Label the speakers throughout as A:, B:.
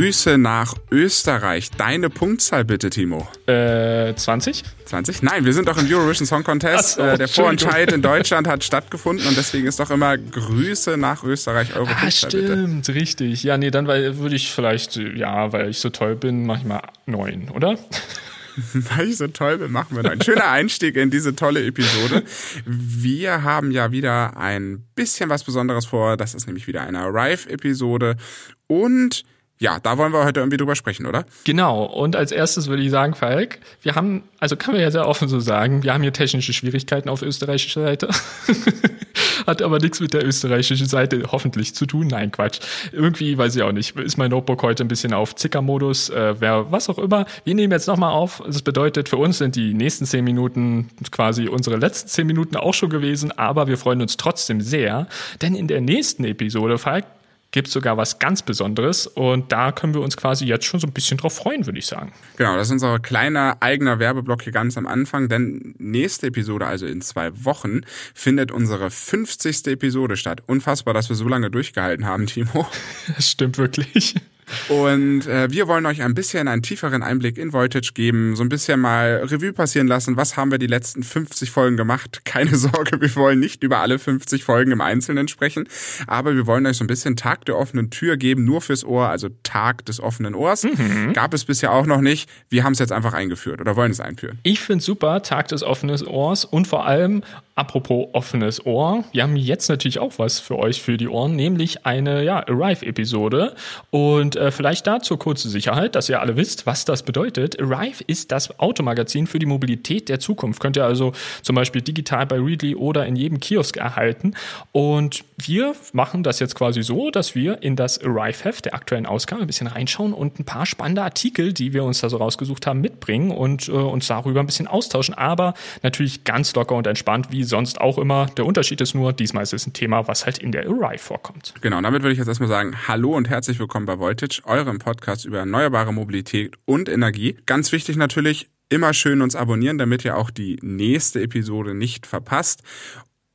A: Grüße nach Österreich. Deine Punktzahl bitte, Timo.
B: Äh, 20?
A: 20? Nein, wir sind doch im Eurovision Song Contest. So, äh, der Vorentscheid in Deutschland hat stattgefunden und deswegen ist doch immer Grüße nach Österreich, eure
B: ah,
A: Punktzahl
B: stimmt,
A: bitte.
B: richtig. Ja, nee, dann würde ich vielleicht, ja, weil ich so toll bin, mach ich mal 9, oder?
A: weil ich so toll bin, machen wir ein schöner Einstieg in diese tolle Episode. Wir haben ja wieder ein bisschen was Besonderes vor. Das ist nämlich wieder eine Arrive-Episode. Und ja, da wollen wir heute irgendwie drüber sprechen, oder?
B: Genau. Und als erstes würde ich sagen, Falk, wir haben, also kann man ja sehr offen so sagen, wir haben hier technische Schwierigkeiten auf österreichischer Seite. Hat aber nichts mit der österreichischen Seite hoffentlich zu tun. Nein, Quatsch. Irgendwie, weiß ich auch nicht, ist mein Notebook heute ein bisschen auf Zicker-Modus, äh, wer, was auch immer. Wir nehmen jetzt nochmal auf. Das bedeutet, für uns sind die nächsten zehn Minuten quasi unsere letzten zehn Minuten auch schon gewesen, aber wir freuen uns trotzdem sehr, denn in der nächsten Episode, Falk, gibt es sogar was ganz Besonderes und da können wir uns quasi jetzt schon so ein bisschen drauf freuen, würde ich sagen.
A: Genau, das ist unser kleiner eigener Werbeblock hier ganz am Anfang, denn nächste Episode, also in zwei Wochen, findet unsere 50. Episode statt. Unfassbar, dass wir so lange durchgehalten haben, Timo.
B: Das stimmt wirklich.
A: Und äh, wir wollen euch ein bisschen einen tieferen Einblick in Voltage geben, so ein bisschen mal Revue passieren lassen. Was haben wir die letzten 50 Folgen gemacht? Keine Sorge, wir wollen nicht über alle 50 Folgen im Einzelnen sprechen, aber wir wollen euch so ein bisschen Tag der offenen Tür geben, nur fürs Ohr, also Tag des offenen Ohrs. Mhm. Gab es bisher auch noch nicht. Wir haben es jetzt einfach eingeführt oder wollen es einführen.
B: Ich finde super, Tag des offenen Ohrs und vor allem Apropos offenes Ohr, wir haben jetzt natürlich auch was für euch für die Ohren, nämlich eine ja, Arrive-Episode. Und äh, vielleicht dazu kurze Sicherheit, dass ihr alle wisst, was das bedeutet. Arrive ist das Automagazin für die Mobilität der Zukunft. Könnt ihr also zum Beispiel digital bei Readly oder in jedem Kiosk erhalten. Und wir machen das jetzt quasi so, dass wir in das Arrive-Heft der aktuellen Ausgabe ein bisschen reinschauen und ein paar spannende Artikel, die wir uns da so rausgesucht haben, mitbringen und äh, uns darüber ein bisschen austauschen. Aber natürlich ganz locker und entspannt, wie sonst auch immer. Der Unterschied ist nur, diesmal ist es ein Thema, was halt in der Arrive vorkommt.
A: Genau, damit würde ich jetzt erstmal sagen, hallo und herzlich willkommen bei Voltage, eurem Podcast über erneuerbare Mobilität und Energie. Ganz wichtig natürlich, immer schön uns abonnieren, damit ihr auch die nächste Episode nicht verpasst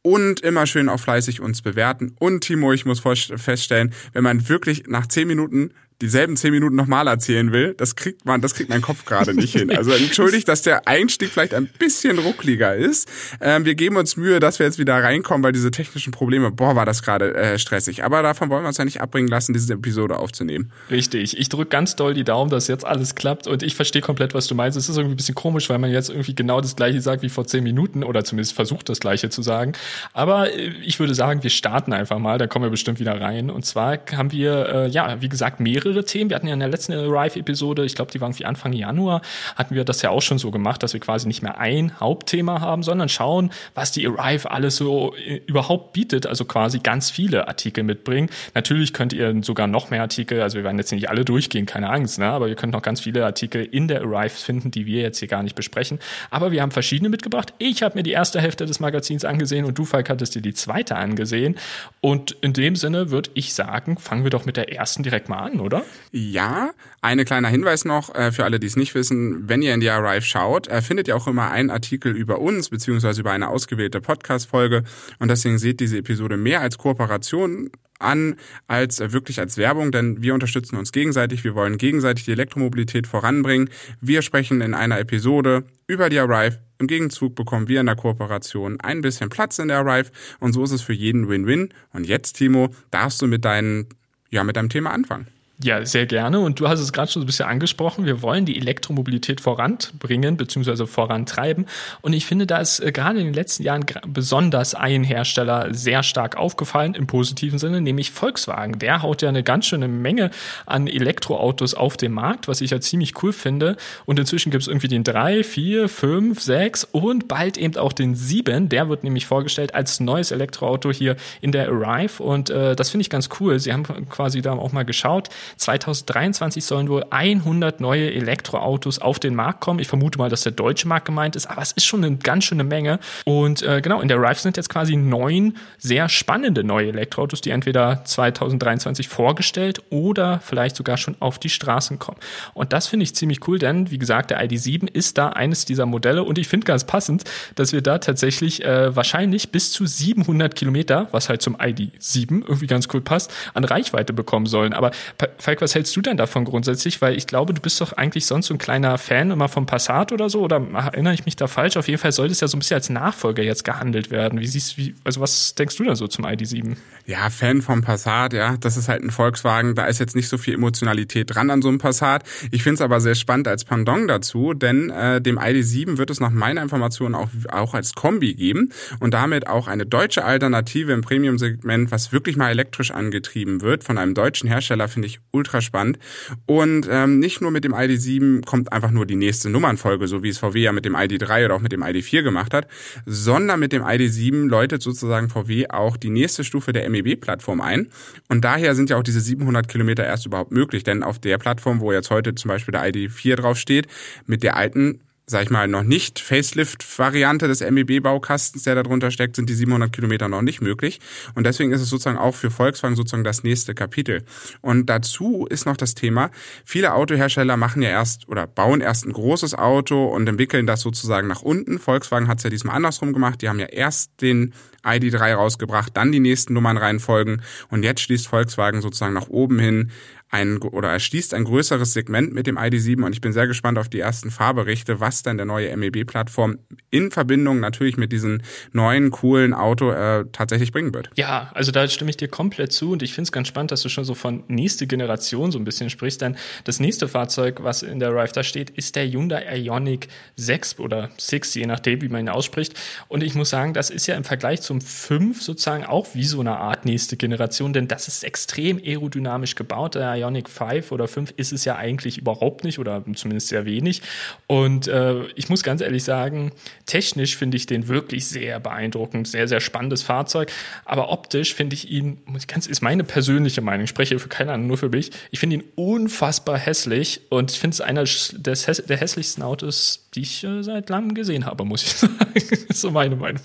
A: und immer schön auch fleißig uns bewerten. Und Timo, ich muss feststellen, wenn man wirklich nach zehn Minuten dieselben zehn Minuten nochmal erzählen will, das kriegt man, das kriegt mein Kopf gerade nicht hin. Also entschuldigt, dass der Einstieg vielleicht ein bisschen ruckliger ist. Ähm, wir geben uns Mühe, dass wir jetzt wieder reinkommen, weil diese technischen Probleme, boah, war das gerade äh, stressig. Aber davon wollen wir uns ja nicht abbringen lassen, diese Episode aufzunehmen.
B: Richtig. Ich drücke ganz doll die Daumen, dass jetzt alles klappt und ich verstehe komplett, was du meinst. Es ist irgendwie ein bisschen komisch, weil man jetzt irgendwie genau das gleiche sagt wie vor zehn Minuten oder zumindest versucht, das gleiche zu sagen. Aber äh, ich würde sagen, wir starten einfach mal, da kommen wir bestimmt wieder rein. Und zwar haben wir, äh, ja, wie gesagt, mehrere mehrere Themen. Wir hatten ja in der letzten Arrive-Episode, ich glaube, die waren wie Anfang Januar, hatten wir das ja auch schon so gemacht, dass wir quasi nicht mehr ein Hauptthema haben, sondern schauen, was die Arrive alles so äh, überhaupt bietet. Also quasi ganz viele Artikel mitbringen. Natürlich könnt ihr sogar noch mehr Artikel, also wir werden jetzt nicht alle durchgehen, keine Angst, ne? aber ihr könnt noch ganz viele Artikel in der Arrive finden, die wir jetzt hier gar nicht besprechen. Aber wir haben verschiedene mitgebracht. Ich habe mir die erste Hälfte des Magazins angesehen und du, Falk, hattest dir die zweite angesehen. Und in dem Sinne würde ich sagen, fangen wir doch mit der ersten direkt mal an, oder? Oder?
A: Ja, ein kleiner Hinweis noch äh, für alle, die es nicht wissen. Wenn ihr in die Arrive schaut, äh, findet ihr auch immer einen Artikel über uns, beziehungsweise über eine ausgewählte Podcast-Folge. Und deswegen seht diese Episode mehr als Kooperation an als äh, wirklich als Werbung, denn wir unterstützen uns gegenseitig. Wir wollen gegenseitig die Elektromobilität voranbringen. Wir sprechen in einer Episode über die Arrive. Im Gegenzug bekommen wir in der Kooperation ein bisschen Platz in der Arrive und so ist es für jeden Win-Win. Und jetzt, Timo, darfst du mit deinen, ja, mit deinem Thema anfangen.
B: Ja, sehr gerne. Und du hast es gerade schon ein bisschen angesprochen. Wir wollen die Elektromobilität voranbringen bzw. vorantreiben. Und ich finde, da ist äh, gerade in den letzten Jahren besonders ein Hersteller sehr stark aufgefallen im positiven Sinne, nämlich Volkswagen. Der haut ja eine ganz schöne Menge an Elektroautos auf den Markt, was ich ja ziemlich cool finde. Und inzwischen gibt es irgendwie den 3, 4, 5, 6 und bald eben auch den 7. Der wird nämlich vorgestellt als neues Elektroauto hier in der Arrive. Und äh, das finde ich ganz cool. Sie haben quasi da auch mal geschaut. 2023 sollen wohl 100 neue Elektroautos auf den Markt kommen. Ich vermute mal, dass der deutsche Markt gemeint ist, aber es ist schon eine ganz schöne Menge. Und äh, genau, in der Rive sind jetzt quasi neun sehr spannende neue Elektroautos, die entweder 2023 vorgestellt oder vielleicht sogar schon auf die Straßen kommen. Und das finde ich ziemlich cool, denn wie gesagt, der ID7 ist da eines dieser Modelle und ich finde ganz passend, dass wir da tatsächlich äh, wahrscheinlich bis zu 700 Kilometer, was halt zum ID7 irgendwie ganz cool passt, an Reichweite bekommen sollen. Aber Falk, was hältst du denn davon grundsätzlich? Weil ich glaube, du bist doch eigentlich sonst so ein kleiner Fan immer vom Passat oder so, oder erinnere ich mich da falsch? Auf jeden Fall sollte es ja so ein bisschen als Nachfolger jetzt gehandelt werden. Wie siehst wie, also was denkst du da so zum ID7?
A: Ja, Fan vom Passat, ja. Das ist halt ein Volkswagen, da ist jetzt nicht so viel Emotionalität dran an so einem Passat. Ich finde es aber sehr spannend als Pendant dazu, denn äh, dem ID7 wird es nach meiner Information auch, auch als Kombi geben und damit auch eine deutsche Alternative im Premium-Segment, was wirklich mal elektrisch angetrieben wird von einem deutschen Hersteller, finde ich ultra spannend. Und ähm, nicht nur mit dem ID7 kommt einfach nur die nächste Nummernfolge, so wie es VW ja mit dem ID3 oder auch mit dem ID4 gemacht hat, sondern mit dem ID7 läutet sozusagen VW auch die nächste Stufe der MEB-Plattform ein. Und daher sind ja auch diese 700 Kilometer erst überhaupt möglich, denn auf der Plattform, wo jetzt heute zum Beispiel der ID4 draufsteht, mit der alten sag ich mal, noch nicht Facelift-Variante des MEB-Baukastens, der darunter steckt, sind die 700 Kilometer noch nicht möglich. Und deswegen ist es sozusagen auch für Volkswagen sozusagen das nächste Kapitel. Und dazu ist noch das Thema, viele Autohersteller machen ja erst oder bauen erst ein großes Auto und entwickeln das sozusagen nach unten. Volkswagen hat es ja diesmal andersrum gemacht. Die haben ja erst den ID3 rausgebracht, dann die nächsten Nummern reinfolgen und jetzt schließt Volkswagen sozusagen nach oben hin ein oder erschließt ein größeres Segment mit dem ID7 und ich bin sehr gespannt auf die ersten Fahrberichte, was dann der neue MEB-Plattform in Verbindung natürlich mit diesem neuen coolen Auto äh, tatsächlich bringen wird.
B: Ja, also da stimme ich dir komplett zu und ich finde es ganz spannend, dass du schon so von nächste Generation so ein bisschen sprichst, denn das nächste Fahrzeug, was in der Rive da steht, ist der Hyundai Ioniq 6 oder 6, je nachdem, wie man ihn ausspricht. Und ich muss sagen, das ist ja im Vergleich zum 5 sozusagen auch wie so eine Art nächste Generation, denn das ist extrem aerodynamisch gebaut. Der Ionic 5 oder 5 ist es ja eigentlich überhaupt nicht oder zumindest sehr wenig. Und äh, ich muss ganz ehrlich sagen, technisch finde ich den wirklich sehr beeindruckend, sehr, sehr spannendes Fahrzeug. Aber optisch finde ich ihn, ganz, ist meine persönliche Meinung, ich spreche für keine Ahnung, nur für mich, ich finde ihn unfassbar hässlich und ich finde es einer des, der hässlichsten Autos, die ich äh, seit langem gesehen habe, muss ich sagen. das ist so meine Meinung.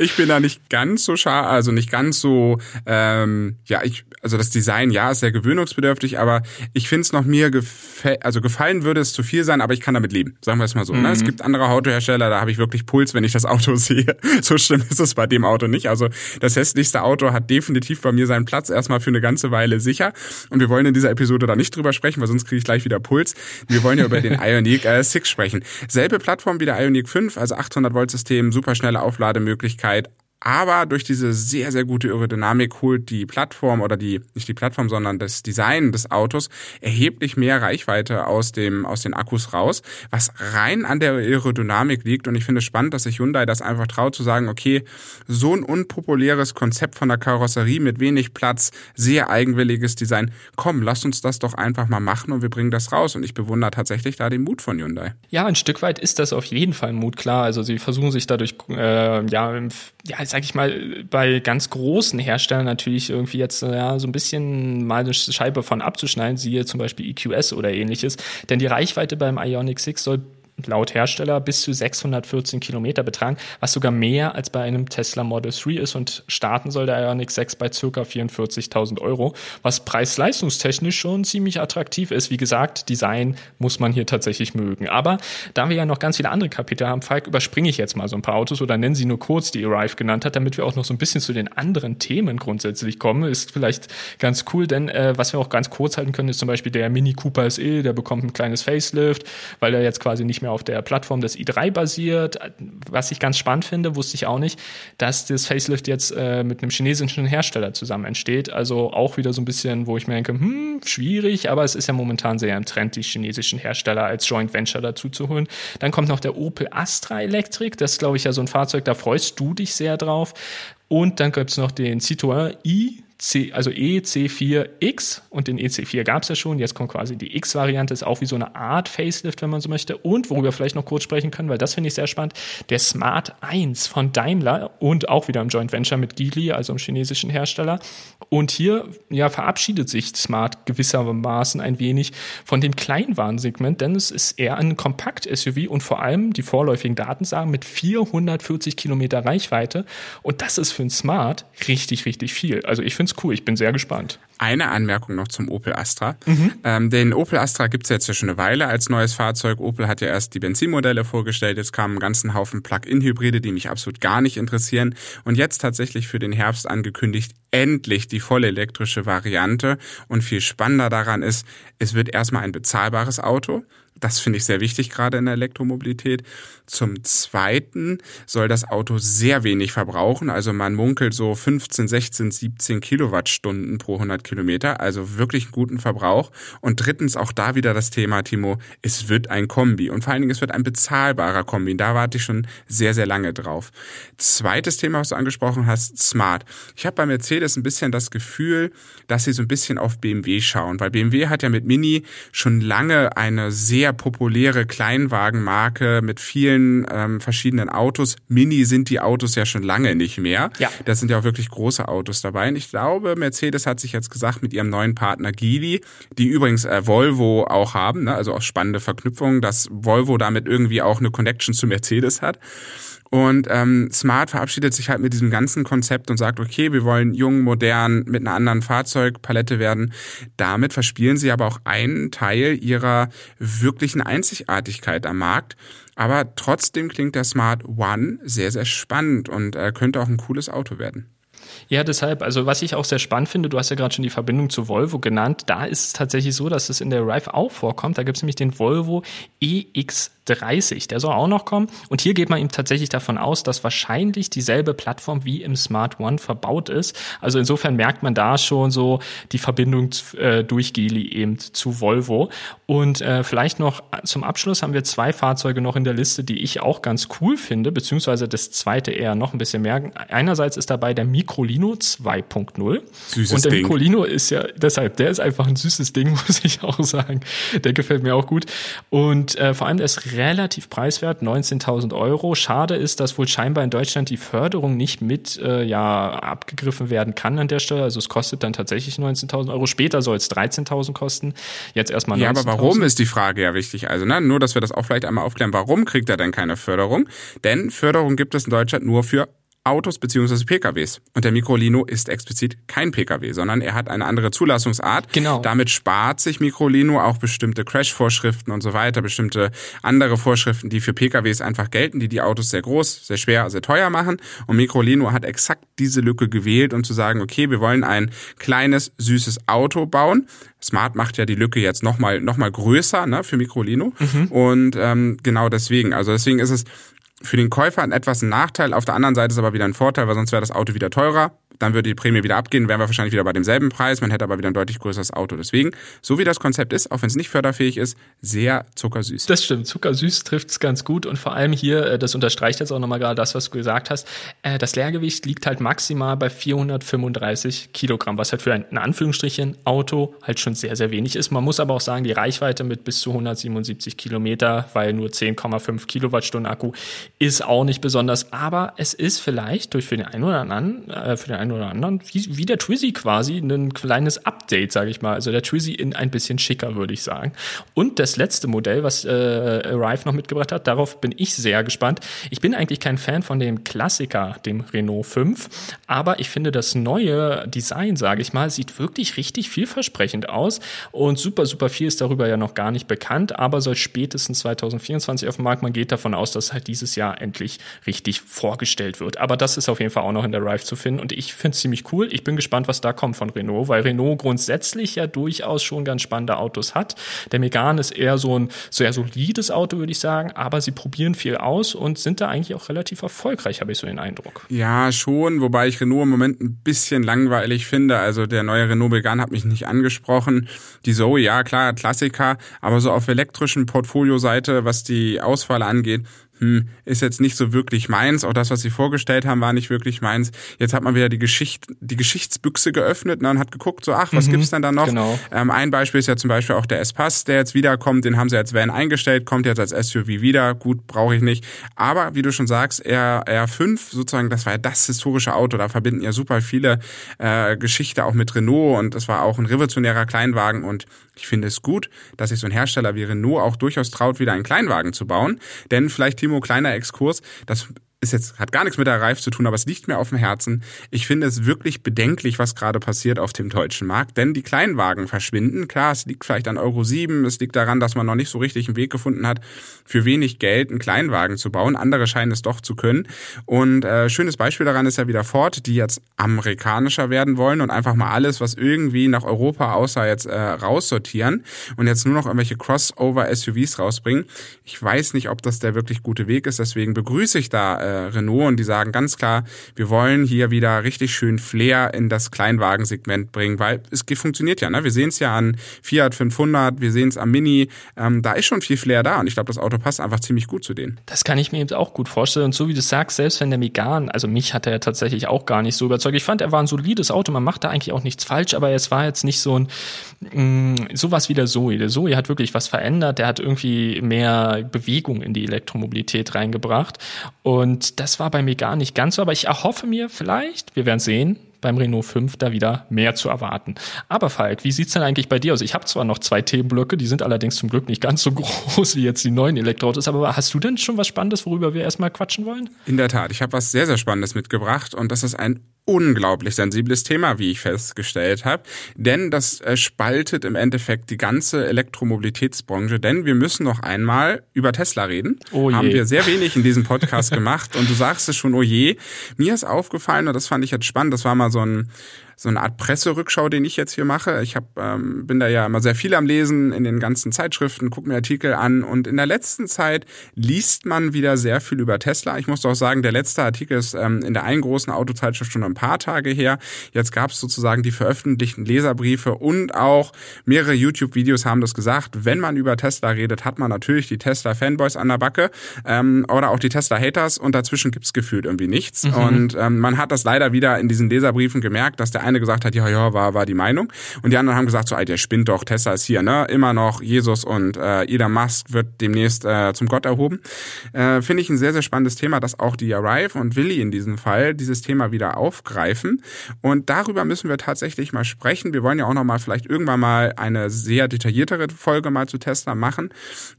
A: Ich bin da nicht ganz so scharf, also nicht ganz so, ähm, ja, ich, also das Design, ja, ist sehr gewöhnungsbedürftig, aber ich finde es noch mir gefällt, also gefallen würde es zu viel sein, aber ich kann damit leben, sagen wir es mal so. Mhm. Ne? Es mhm. gibt andere Autohersteller, da habe ich wirklich Puls, wenn ich das Auto sehe. So schlimm ist es bei dem Auto nicht. Also das hässlichste Auto hat definitiv bei mir seinen Platz erstmal für eine ganze Weile sicher. Und wir wollen in dieser Episode da nicht drüber sprechen, weil sonst kriege ich gleich wieder Puls. Wir wollen ja über den Ioniq äh, 6 sprechen. Selbe Plattform wie der Ioniq 5, also 800 Volt System, superschnelle Auflademöglichkeit Möglichkeit, aber durch diese sehr, sehr gute Aerodynamik holt die Plattform oder die, nicht die Plattform, sondern das Design des Autos erheblich mehr Reichweite aus dem, aus den Akkus raus, was rein an der Aerodynamik liegt. Und ich finde es spannend, dass sich Hyundai das einfach traut zu sagen, okay, so ein unpopuläres Konzept von der Karosserie mit wenig Platz, sehr eigenwilliges Design. Komm, lass uns das doch einfach mal machen und wir bringen das raus. Und ich bewundere tatsächlich da den Mut von Hyundai.
B: Ja, ein Stück weit ist das auf jeden Fall Mut, klar. Also sie versuchen sich dadurch, äh, ja, ja, sag ich mal, bei ganz großen Herstellern natürlich irgendwie jetzt ja, so ein bisschen mal eine Scheibe von abzuschneiden, siehe zum Beispiel EQS oder ähnliches. Denn die Reichweite beim Ionic 6 soll laut Hersteller bis zu 614 Kilometer betragen, was sogar mehr als bei einem Tesla Model 3 ist und starten soll der Ioniq 6 bei circa 44.000 Euro, was preis-leistungstechnisch schon ziemlich attraktiv ist. Wie gesagt, Design muss man hier tatsächlich mögen. Aber da wir ja noch ganz viele andere Kapitel haben, Falk, überspringe ich jetzt mal so ein paar Autos oder nennen sie nur kurz, die Arrive genannt hat, damit wir auch noch so ein bisschen zu den anderen Themen grundsätzlich kommen. Ist vielleicht ganz cool, denn äh, was wir auch ganz kurz halten können, ist zum Beispiel der Mini Cooper SE, der bekommt ein kleines Facelift, weil er jetzt quasi nicht mehr auf der Plattform des i3 basiert. Was ich ganz spannend finde, wusste ich auch nicht, dass das Facelift jetzt äh, mit einem chinesischen Hersteller zusammen entsteht. Also auch wieder so ein bisschen, wo ich mir denke, hm, schwierig, aber es ist ja momentan sehr im Trend, die chinesischen Hersteller als Joint Venture dazu zu holen. Dann kommt noch der Opel Astra Electric. Das ist, glaube ich, ja so ein Fahrzeug, da freust du dich sehr drauf. Und dann gibt es noch den Citroën i C, also EC4X und den EC4 gab es ja schon. Jetzt kommt quasi die X-Variante, ist auch wie so eine Art Facelift, wenn man so möchte. Und worüber wir vielleicht noch kurz sprechen können, weil das finde ich sehr spannend, der Smart 1 von Daimler und auch wieder im Joint Venture mit Geely, also einem chinesischen Hersteller. Und hier ja, verabschiedet sich Smart gewissermaßen ein wenig von dem Kleinwarnsegment, denn es ist eher ein Kompakt-SUV und vor allem die vorläufigen Daten sagen mit 440 Kilometer Reichweite. Und das ist für ein Smart richtig, richtig viel. Also ich finde es cool. Ich bin sehr gespannt.
A: Eine Anmerkung noch zum Opel Astra. Mhm. Ähm, den Opel Astra gibt es jetzt ja schon eine Weile als neues Fahrzeug. Opel hat ja erst die Benzinmodelle vorgestellt, jetzt kamen einen ganzen Haufen Plug-in-Hybride, die mich absolut gar nicht interessieren. Und jetzt tatsächlich für den Herbst angekündigt, endlich die voll elektrische Variante. Und viel spannender daran ist, es wird erstmal ein bezahlbares Auto. Das finde ich sehr wichtig, gerade in der Elektromobilität. Zum Zweiten soll das Auto sehr wenig verbrauchen. Also man munkelt so 15, 16, 17 Kilowattstunden pro 100 Kilometer. Also wirklich einen guten Verbrauch. Und drittens auch da wieder das Thema, Timo, es wird ein Kombi. Und vor allen Dingen, es wird ein bezahlbarer Kombi. Da warte ich schon sehr, sehr lange drauf. Zweites Thema, was du angesprochen hast, Smart. Ich habe bei Mercedes ein bisschen das Gefühl, dass sie so ein bisschen auf BMW schauen. Weil BMW hat ja mit Mini schon lange eine sehr sehr populäre Kleinwagenmarke mit vielen ähm, verschiedenen Autos. Mini sind die Autos ja schon lange nicht mehr. Ja. Das sind ja auch wirklich große Autos dabei. Und ich glaube, Mercedes hat sich jetzt gesagt mit ihrem neuen Partner Geely, die übrigens äh, Volvo auch haben, ne? also auch spannende Verknüpfungen, dass Volvo damit irgendwie auch eine Connection zu Mercedes hat. Und ähm, Smart verabschiedet sich halt mit diesem ganzen Konzept und sagt, okay, wir wollen jung, modern, mit einer anderen Fahrzeugpalette werden. Damit verspielen sie aber auch einen Teil ihrer wirklichen Einzigartigkeit am Markt. Aber trotzdem klingt der Smart One sehr, sehr spannend und äh, könnte auch ein cooles Auto werden.
B: Ja, deshalb, also was ich auch sehr spannend finde, du hast ja gerade schon die Verbindung zu Volvo genannt, da ist es tatsächlich so, dass es in der Rive auch vorkommt. Da gibt es nämlich den Volvo EX 30. Der soll auch noch kommen. Und hier geht man eben tatsächlich davon aus, dass wahrscheinlich dieselbe Plattform wie im Smart One verbaut ist. Also insofern merkt man da schon so die Verbindung äh, durch Geli eben zu Volvo. Und äh, vielleicht noch zum Abschluss haben wir zwei Fahrzeuge noch in der Liste, die ich auch ganz cool finde, beziehungsweise das zweite eher noch ein bisschen mehr. Einerseits ist dabei der Microlino 2.0. Süßes Und der Ding. Microlino ist ja, deshalb, der ist einfach ein süßes Ding, muss ich auch sagen. Der gefällt mir auch gut. Und äh, vor allem der ist relativ preiswert, 19.000 Euro. Schade ist, dass wohl scheinbar in Deutschland die Förderung nicht mit äh, ja, abgegriffen werden kann an der Stelle. Also es kostet dann tatsächlich 19.000 Euro. Später soll es 13.000 kosten. Jetzt erstmal 19.000.
A: Ja, aber warum ist die Frage ja wichtig? Also ne, nur, dass wir das auch vielleicht einmal aufklären. Warum kriegt er denn keine Förderung? Denn Förderung gibt es in Deutschland nur für Autos bzw. PKWs. Und der Microlino ist explizit kein PKW, sondern er hat eine andere Zulassungsart. Genau. Damit spart sich Microlino auch bestimmte Crash-Vorschriften und so weiter, bestimmte andere Vorschriften, die für PKWs einfach gelten, die die Autos sehr groß, sehr schwer, sehr teuer machen. Und Microlino hat exakt diese Lücke gewählt, um zu sagen, okay, wir wollen ein kleines, süßes Auto bauen. Smart macht ja die Lücke jetzt nochmal noch mal größer ne, für Microlino. Mhm. Und ähm, genau deswegen, also deswegen ist es für den Käufer ein etwas Nachteil, auf der anderen Seite ist aber wieder ein Vorteil, weil sonst wäre das Auto wieder teurer dann würde die Prämie wieder abgehen, wären wir wahrscheinlich wieder bei demselben Preis, man hätte aber wieder ein deutlich größeres Auto. Deswegen, so wie das Konzept ist, auch wenn es nicht förderfähig ist, sehr zuckersüß.
B: Das stimmt, zuckersüß trifft es ganz gut und vor allem hier, äh, das unterstreicht jetzt auch nochmal gerade das, was du gesagt hast, äh, das Leergewicht liegt halt maximal bei 435 Kilogramm, was halt für ein in Anführungsstrichen Auto halt schon sehr, sehr wenig ist. Man muss aber auch sagen, die Reichweite mit bis zu 177 Kilometer, weil nur 10,5 Kilowattstunden Akku, ist auch nicht besonders, aber es ist vielleicht durch für den einen oder anderen, äh, für den einen einen oder anderen, wie, wie der Twizy quasi, ein kleines Update, sage ich mal. Also der Twizy in ein bisschen schicker, würde ich sagen. Und das letzte Modell, was äh, Arrive noch mitgebracht hat, darauf bin ich sehr gespannt. Ich bin eigentlich kein Fan von dem Klassiker, dem Renault 5, aber ich finde das neue Design, sage ich mal, sieht wirklich richtig vielversprechend aus und super, super viel ist darüber ja noch gar nicht bekannt, aber soll spätestens 2024 auf den Markt. Man geht davon aus, dass halt dieses Jahr endlich richtig vorgestellt wird. Aber das ist auf jeden Fall auch noch in der Rive zu finden und ich finde es ziemlich cool. Ich bin gespannt, was da kommt von Renault, weil Renault grundsätzlich ja durchaus schon ganz spannende Autos hat. Der Megane ist eher so ein sehr solides Auto, würde ich sagen, aber sie probieren viel aus und sind da eigentlich auch relativ erfolgreich, habe ich so den Eindruck.
A: Ja, schon, wobei ich Renault im Moment ein bisschen langweilig finde. Also der neue Renault Megane hat mich nicht angesprochen. Die Zoe, ja klar, Klassiker, aber so auf elektrischen Portfolio-Seite, was die Auswahl angeht, hm, ist jetzt nicht so wirklich meins. Auch das, was sie vorgestellt haben, war nicht wirklich meins. Jetzt hat man wieder die Geschicht, die Geschichtsbüchse geöffnet ne, und hat geguckt, so, ach, was mhm, gibt's denn da noch? Genau. Ähm, ein Beispiel ist ja zum Beispiel auch der S-Pass, der jetzt wiederkommt. Den haben sie als Van eingestellt, kommt jetzt als SUV wieder. Gut, brauche ich nicht. Aber wie du schon sagst, R, R5 sozusagen, das war ja das historische Auto. Da verbinden ja super viele äh, Geschichte auch mit Renault und das war auch ein revolutionärer Kleinwagen und ich finde es gut, dass sich so ein Hersteller wie Renault auch durchaus traut, wieder einen Kleinwagen zu bauen. Denn vielleicht, Timo, kleiner Exkurs, das ist jetzt, hat gar nichts mit der Reif zu tun, aber es liegt mir auf dem Herzen. Ich finde es wirklich bedenklich, was gerade passiert auf dem deutschen Markt, denn die Kleinwagen verschwinden. Klar, es liegt vielleicht an Euro 7, es liegt daran, dass man noch nicht so richtig einen Weg gefunden hat, für wenig Geld einen Kleinwagen zu bauen. Andere scheinen es doch zu können. Und äh, schönes Beispiel daran ist ja wieder Ford, die jetzt amerikanischer werden wollen und einfach mal alles, was irgendwie nach Europa aussah, jetzt äh, raussortieren und jetzt nur noch irgendwelche Crossover-SUVs rausbringen. Ich weiß nicht, ob das der wirklich gute Weg ist, deswegen begrüße ich da äh, Renault und die sagen ganz klar, wir wollen hier wieder richtig schön Flair in das Kleinwagensegment bringen, weil es funktioniert ja. Ne? Wir sehen es ja an Fiat 500, wir sehen es am Mini, ähm, da ist schon viel Flair da und ich glaube, das Auto passt einfach ziemlich gut zu denen.
B: Das kann ich mir eben auch gut vorstellen und so wie du sagst, selbst wenn der Megan, also mich hat er tatsächlich auch gar nicht so überzeugt. Ich fand, er war ein solides Auto, man macht da eigentlich auch nichts falsch, aber es war jetzt nicht so ein mh, mm, sowas wie der Zoe. Der Zoe hat wirklich was verändert, der hat irgendwie mehr Bewegung in die Elektromobilität reingebracht und das war bei mir gar nicht ganz so, aber ich erhoffe mir vielleicht, wir werden sehen, beim Renault 5 da wieder mehr zu erwarten. Aber Falk, wie sieht's denn eigentlich bei dir aus? Ich habe zwar noch zwei Themenblöcke, die sind allerdings zum Glück nicht ganz so groß wie jetzt die neuen Elektroautos, aber hast du denn schon was Spannendes, worüber wir erstmal quatschen wollen?
A: In der Tat, ich habe was sehr, sehr Spannendes mitgebracht und das ist ein unglaublich sensibles Thema, wie ich festgestellt habe, denn das äh, spaltet im Endeffekt die ganze Elektromobilitätsbranche, denn wir müssen noch einmal über Tesla reden. Oh je. Haben wir sehr wenig in diesem Podcast gemacht und du sagst es schon, oh je. Mir ist aufgefallen und das fand ich jetzt spannend, das war mal so ein so eine Art Presserückschau, den ich jetzt hier mache. Ich hab, ähm, bin da ja immer sehr viel am Lesen in den ganzen Zeitschriften, gucke mir Artikel an und in der letzten Zeit liest man wieder sehr viel über Tesla. Ich muss doch sagen, der letzte Artikel ist ähm, in der einen großen Autozeitschrift schon ein paar Tage her. Jetzt gab es sozusagen die veröffentlichten Leserbriefe und auch mehrere YouTube-Videos haben das gesagt. Wenn man über Tesla redet, hat man natürlich die Tesla-Fanboys an der Backe ähm, oder auch die Tesla-Haters und dazwischen gibt's gefühlt irgendwie nichts. Mhm. Und ähm, man hat das leider wieder in diesen Leserbriefen gemerkt, dass der eine gesagt hat, ja, ja, war, war die Meinung. Und die anderen haben gesagt, so, ey, der spinnt doch, Tesla ist hier, ne? Immer noch Jesus und äh, Elon Musk wird demnächst äh, zum Gott erhoben. Äh, Finde ich ein sehr, sehr spannendes Thema, dass auch die Arrive und Willi in diesem Fall dieses Thema wieder aufgreifen. Und darüber müssen wir tatsächlich mal sprechen. Wir wollen ja auch noch mal vielleicht irgendwann mal eine sehr detailliertere Folge mal zu Tesla machen.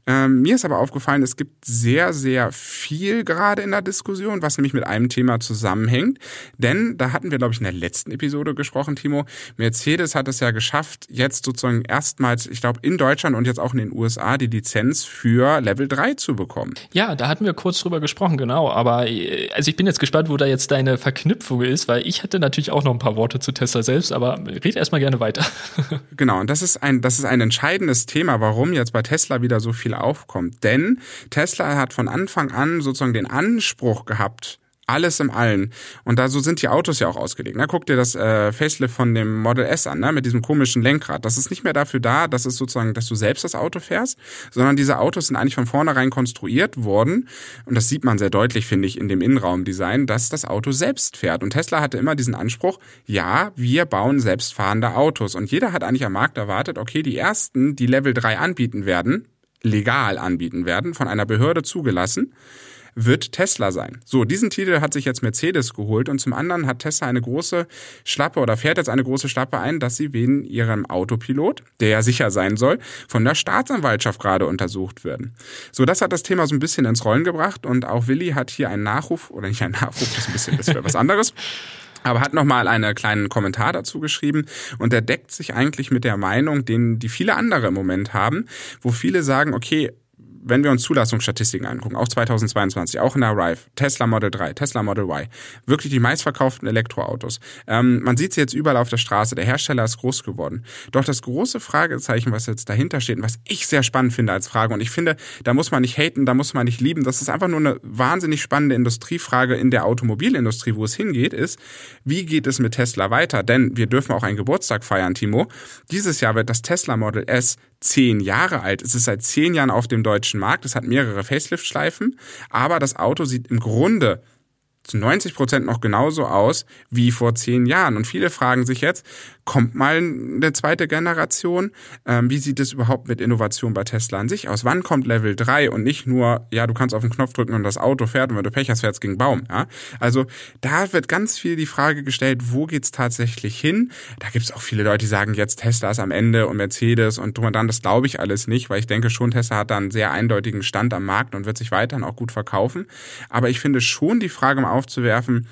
A: Ähm, mir ist aber aufgefallen, es gibt sehr, sehr viel gerade in der Diskussion, was nämlich mit einem Thema zusammenhängt. Denn da hatten wir, glaube ich, in der letzten Episode gesprochen, Timo. Mercedes hat es ja geschafft, jetzt sozusagen erstmals, ich glaube, in Deutschland und jetzt auch in den USA die Lizenz für Level 3 zu bekommen.
B: Ja, da hatten wir kurz drüber gesprochen, genau. Aber äh, also ich bin jetzt gespannt, wo da jetzt deine Verknüpfung ist, weil ich hätte natürlich auch noch ein paar Worte zu Tesla selbst, aber red erstmal gerne weiter.
A: genau, und das ist ein, das ist ein entscheidendes Thema, warum jetzt bei Tesla wieder so viel aufkommt. Denn Tesla hat von Anfang an sozusagen den Anspruch gehabt, alles im Allen. Und da so sind die Autos ja auch ausgelegt. Ne? Guck dir das äh, Facelift von dem Model S an, ne? mit diesem komischen Lenkrad. Das ist nicht mehr dafür da, dass es sozusagen, dass du selbst das Auto fährst, sondern diese Autos sind eigentlich von vornherein konstruiert worden. Und das sieht man sehr deutlich, finde ich, in dem Innenraumdesign, dass das Auto selbst fährt. Und Tesla hatte immer diesen Anspruch, ja, wir bauen selbstfahrende Autos. Und jeder hat eigentlich am Markt erwartet, okay, die ersten, die Level 3 anbieten werden, legal anbieten werden, von einer Behörde zugelassen, wird Tesla sein. So, diesen Titel hat sich jetzt Mercedes geholt und zum anderen hat Tesla eine große Schlappe oder fährt jetzt eine große Schlappe ein, dass sie wegen ihrem Autopilot, der ja sicher sein soll, von der Staatsanwaltschaft gerade untersucht werden. So, das hat das Thema so ein bisschen ins Rollen gebracht und auch Willi hat hier einen Nachruf, oder nicht einen Nachruf, das ist ein bisschen, das was anderes aber hat nochmal einen kleinen Kommentar dazu geschrieben und der deckt sich eigentlich mit der Meinung, den die viele andere im Moment haben, wo viele sagen, okay, wenn wir uns Zulassungsstatistiken angucken, auch 2022, auch in der Arrive, Tesla Model 3, Tesla Model Y, wirklich die meistverkauften Elektroautos. Ähm, man sieht sie jetzt überall auf der Straße. Der Hersteller ist groß geworden. Doch das große Fragezeichen, was jetzt dahinter steht und was ich sehr spannend finde als Frage, und ich finde, da muss man nicht haten, da muss man nicht lieben, das ist einfach nur eine wahnsinnig spannende Industriefrage in der Automobilindustrie, wo es hingeht, ist, wie geht es mit Tesla weiter? Denn wir dürfen auch einen Geburtstag feiern, Timo. Dieses Jahr wird das Tesla Model S zehn Jahre alt. Es ist seit zehn Jahren auf dem deutschen Markt. Es hat mehrere Facelift-Schleifen. Aber das Auto sieht im Grunde zu 90 Prozent noch genauso aus wie vor zehn Jahren. Und viele fragen sich jetzt, Kommt mal eine zweite Generation? Ähm, wie sieht es überhaupt mit Innovation bei Tesla an sich aus? Wann kommt Level 3 und nicht nur, ja, du kannst auf den Knopf drücken und das Auto fährt und wenn du Pech hast, fährt es gegen Baum. Ja? Also da wird ganz viel die Frage gestellt, wo geht's tatsächlich hin? Da gibt's auch viele Leute, die sagen, jetzt Tesla ist am Ende und Mercedes und drum und dann. Das glaube ich alles nicht, weil ich denke schon, Tesla hat da einen sehr eindeutigen Stand am Markt und wird sich weiterhin auch gut verkaufen. Aber ich finde schon die Frage mal aufzuwerfen,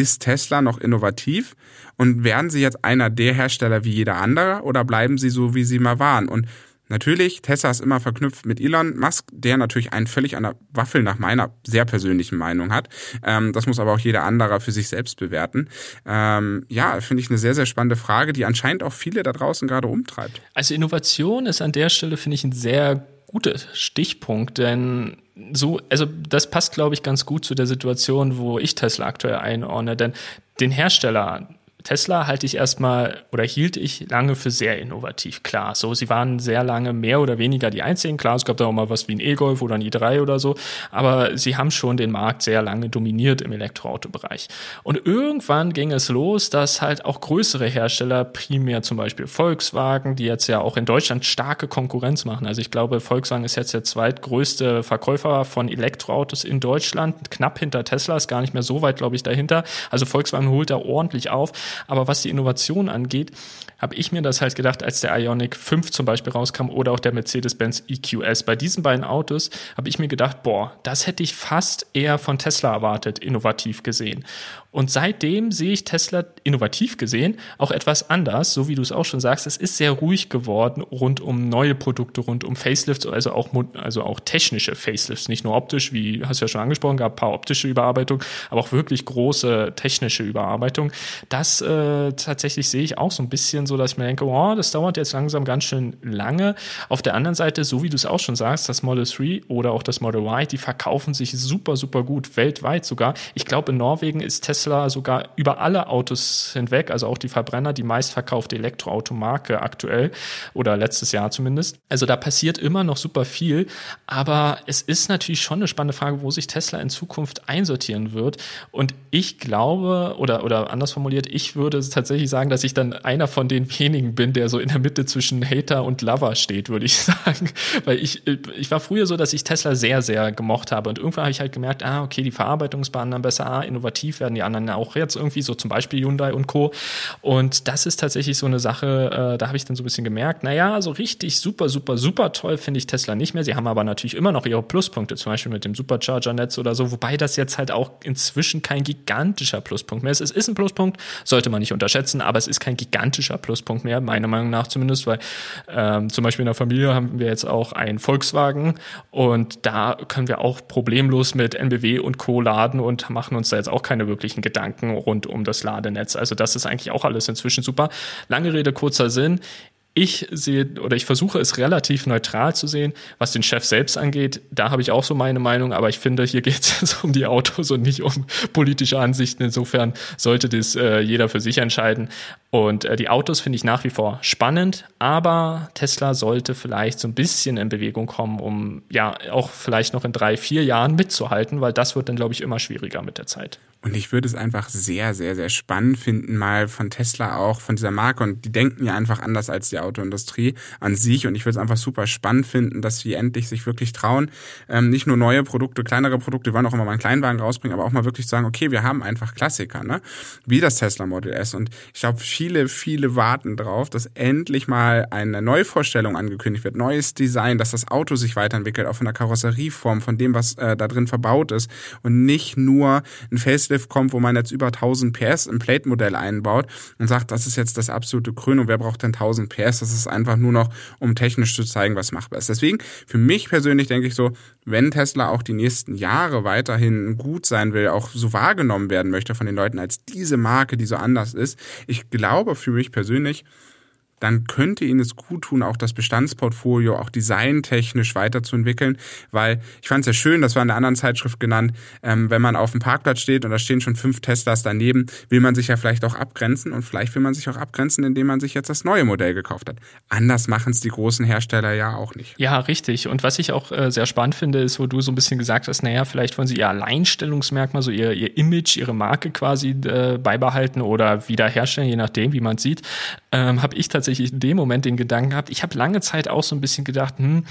A: ist Tesla noch innovativ und werden sie jetzt einer der Hersteller wie jeder andere oder bleiben sie so, wie sie mal waren? Und natürlich, Tesla ist immer verknüpft mit Elon Musk, der natürlich einen völlig an der Waffel nach meiner sehr persönlichen Meinung hat. Ähm, das muss aber auch jeder andere für sich selbst bewerten. Ähm, ja, finde ich eine sehr, sehr spannende Frage, die anscheinend auch viele da draußen gerade umtreibt.
B: Also Innovation ist an der Stelle, finde ich, ein sehr guter Stichpunkt, denn so, also das passt, glaube ich, ganz gut zu der Situation, wo ich Tesla aktuell einordne, denn den Hersteller Tesla halte ich erstmal oder hielt ich lange für sehr innovativ. Klar, so sie waren sehr lange mehr oder weniger die einzigen. Klar, es gab da auch mal was wie ein E-Golf oder ein i3 oder so, aber sie haben schon den Markt sehr lange dominiert im Elektroautobereich. Und irgendwann ging es los, dass halt auch größere Hersteller, primär zum Beispiel Volkswagen, die jetzt ja auch in Deutschland starke Konkurrenz machen. Also ich glaube, Volkswagen ist jetzt der zweitgrößte Verkäufer von Elektroautos in Deutschland, knapp hinter Tesla, ist gar nicht mehr so weit, glaube ich, dahinter. Also Volkswagen holt da ordentlich auf. Aber was die Innovation angeht, habe ich mir das halt gedacht, als der Ionic 5 zum Beispiel rauskam oder auch der Mercedes-Benz EQS. Bei diesen beiden Autos habe ich mir gedacht, boah, das hätte ich fast eher von Tesla erwartet, innovativ gesehen. Und seitdem sehe ich Tesla innovativ gesehen auch etwas anders, so wie du es auch schon sagst. Es ist sehr ruhig geworden rund um neue Produkte, rund um Facelifts, also auch, also auch technische Facelifts, nicht nur optisch, wie hast du ja schon angesprochen, gab ein paar optische Überarbeitungen, aber auch wirklich große technische Überarbeitungen. Das äh, tatsächlich sehe ich auch so ein bisschen so, dass ich mir denke, oh, das dauert jetzt langsam ganz schön lange. Auf der anderen Seite, so wie du es auch schon sagst, das Model 3 oder auch das Model Y, die verkaufen sich super, super gut, weltweit sogar. Ich glaube, in Norwegen ist Tesla Tesla sogar über alle Autos hinweg, also auch die Verbrenner, die meistverkaufte Elektroautomarke aktuell oder letztes Jahr zumindest. Also da passiert immer noch super viel, aber es ist natürlich schon eine spannende Frage, wo sich Tesla in Zukunft einsortieren wird. Und ich glaube, oder, oder anders formuliert, ich würde tatsächlich sagen, dass ich dann einer von den wenigen bin, der so in der Mitte zwischen Hater und Lover steht, würde ich sagen. Weil ich, ich war früher so, dass ich Tesla sehr, sehr gemocht habe. Und irgendwann habe ich halt gemerkt, ah, okay, die Verarbeitungsbahnen dann besser, ah, innovativ werden die anderen auch jetzt irgendwie, so zum Beispiel Hyundai und Co. Und das ist tatsächlich so eine Sache, äh, da habe ich dann so ein bisschen gemerkt, naja, so richtig super, super, super toll finde ich Tesla nicht mehr. Sie haben aber natürlich immer noch ihre Pluspunkte, zum Beispiel mit dem Supercharger-Netz oder so, wobei das jetzt halt auch inzwischen kein gigantischer Pluspunkt mehr ist. Es ist ein Pluspunkt, sollte man nicht unterschätzen, aber es ist kein gigantischer Pluspunkt mehr, meiner Meinung nach zumindest, weil ähm, zum Beispiel in der Familie haben wir jetzt auch einen Volkswagen und da können wir auch problemlos mit NBW und Co. laden und machen uns da jetzt auch keine wirklichen Gedanken rund um das Ladenetz. Also das ist eigentlich auch alles inzwischen super. Lange Rede, kurzer Sinn. Ich sehe oder ich versuche es relativ neutral zu sehen, was den Chef selbst angeht. Da habe ich auch so meine Meinung, aber ich finde, hier geht es um die Autos und nicht um politische Ansichten. Insofern sollte das äh, jeder für sich entscheiden. Und äh, die Autos finde ich nach wie vor spannend, aber Tesla sollte vielleicht so ein bisschen in Bewegung kommen, um ja auch vielleicht noch in drei, vier Jahren mitzuhalten, weil das wird dann, glaube ich, immer schwieriger mit der Zeit.
A: Und ich würde es einfach sehr, sehr, sehr spannend finden, mal von Tesla auch, von dieser Marke. Und die denken ja einfach anders als die Autoindustrie an sich. Und ich würde es einfach super spannend finden, dass sie endlich sich wirklich trauen, ähm, nicht nur neue Produkte, kleinere Produkte, wollen auch immer mal einen Kleinwagen rausbringen, aber auch mal wirklich sagen, okay, wir haben einfach Klassiker, ne? Wie das Tesla Model S. Und ich glaube, viele, viele warten drauf, dass endlich mal eine Neuvorstellung angekündigt wird, neues Design, dass das Auto sich weiterentwickelt, auch von der Karosserieform, von dem, was äh, da drin verbaut ist. Und nicht nur ein Face Facelift kommt, wo man jetzt über 1000 PS im Plate-Modell einbaut und sagt, das ist jetzt das absolute Krönung. Wer braucht denn 1000 PS? Das ist einfach nur noch, um technisch zu zeigen, was machbar ist. Deswegen, für mich persönlich denke ich so, wenn Tesla auch die nächsten Jahre weiterhin gut sein will, auch so wahrgenommen werden möchte von den Leuten als diese Marke, die so anders ist, ich glaube für mich persönlich, dann könnte Ihnen es gut tun, auch das Bestandsportfolio auch designtechnisch weiterzuentwickeln, weil ich fand es ja schön, das war in der anderen Zeitschrift genannt, ähm, wenn man auf dem Parkplatz steht und da stehen schon fünf Teslas daneben, will man sich ja vielleicht auch abgrenzen und vielleicht will man sich auch abgrenzen, indem man sich jetzt das neue Modell gekauft hat. Anders machen es die großen Hersteller ja auch nicht.
B: Ja, richtig. Und was ich auch äh, sehr spannend finde, ist, wo du so ein bisschen gesagt hast, naja, vielleicht wollen sie ihr Alleinstellungsmerkmal, so ihr, ihr Image, ihre Marke quasi äh, beibehalten oder wiederherstellen, je nachdem, wie man sieht, ähm, habe ich tatsächlich in dem Moment den Gedanken gehabt, ich habe lange Zeit auch so ein bisschen gedacht, hm,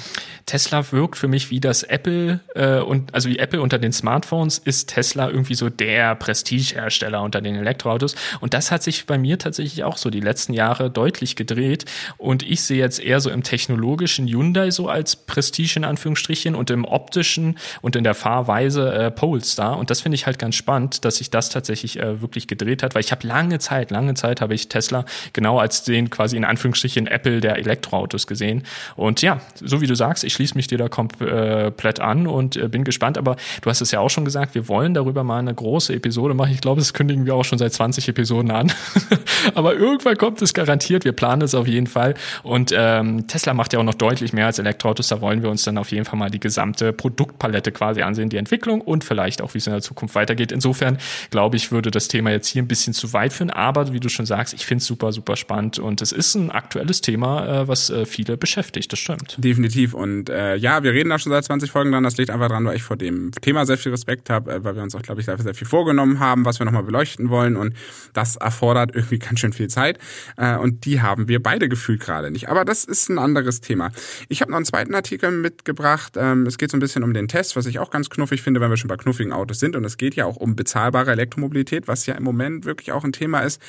B: Tesla wirkt für mich wie das Apple äh, und also wie Apple unter den Smartphones. Ist Tesla irgendwie so der Prestigehersteller unter den Elektroautos? Und das hat sich bei mir tatsächlich auch so die letzten Jahre deutlich gedreht. Und ich sehe jetzt eher so im technologischen Hyundai so als Prestige in Anführungsstrichen und im optischen und in der Fahrweise äh, Polestar. Und das finde ich halt ganz spannend, dass sich das tatsächlich äh, wirklich gedreht hat, weil ich habe lange Zeit, lange Zeit habe ich Tesla genau als den quasi in Anführungsstrichen Apple der Elektroautos gesehen und ja, so wie du sagst, ich schließe mich dir da komplett an und äh, bin gespannt, aber du hast es ja auch schon gesagt, wir wollen darüber mal eine große Episode machen. Ich glaube, das kündigen wir auch schon seit 20 Episoden an. aber irgendwann kommt es garantiert. Wir planen es auf jeden Fall. Und ähm, Tesla macht ja auch noch deutlich mehr als Elektroautos. Da wollen wir uns dann auf jeden Fall mal die gesamte Produktpalette quasi ansehen, die Entwicklung und vielleicht auch, wie es in der Zukunft weitergeht. Insofern glaube ich, würde das Thema jetzt hier ein bisschen zu weit führen. Aber wie du schon sagst, ich finde es super, super spannend und es ist ein aktuelles Thema, äh, was äh, viele beschäftigt. Das stimmt.
A: Definitiv. Und äh, ja, wir reden da schon seit 20 Folgen dran. Das liegt einfach daran, weil ich vor dem Thema sehr viel Respekt habe, äh, weil wir uns auch, glaube ich, dafür sehr viel vorgenommen haben, was wir nochmal beleuchten wollen. Und das erfordert irgendwie ganz schön viel Zeit. Äh, und die haben wir beide gefühlt gerade nicht. Aber das ist ein anderes Thema. Ich habe noch einen zweiten Artikel mitgebracht. Ähm, es geht so ein bisschen um den Test, was ich auch ganz knuffig finde, wenn wir schon bei knuffigen Autos sind. Und es geht ja auch um bezahlbare Elektromobilität, was ja im Moment wirklich auch ein Thema ist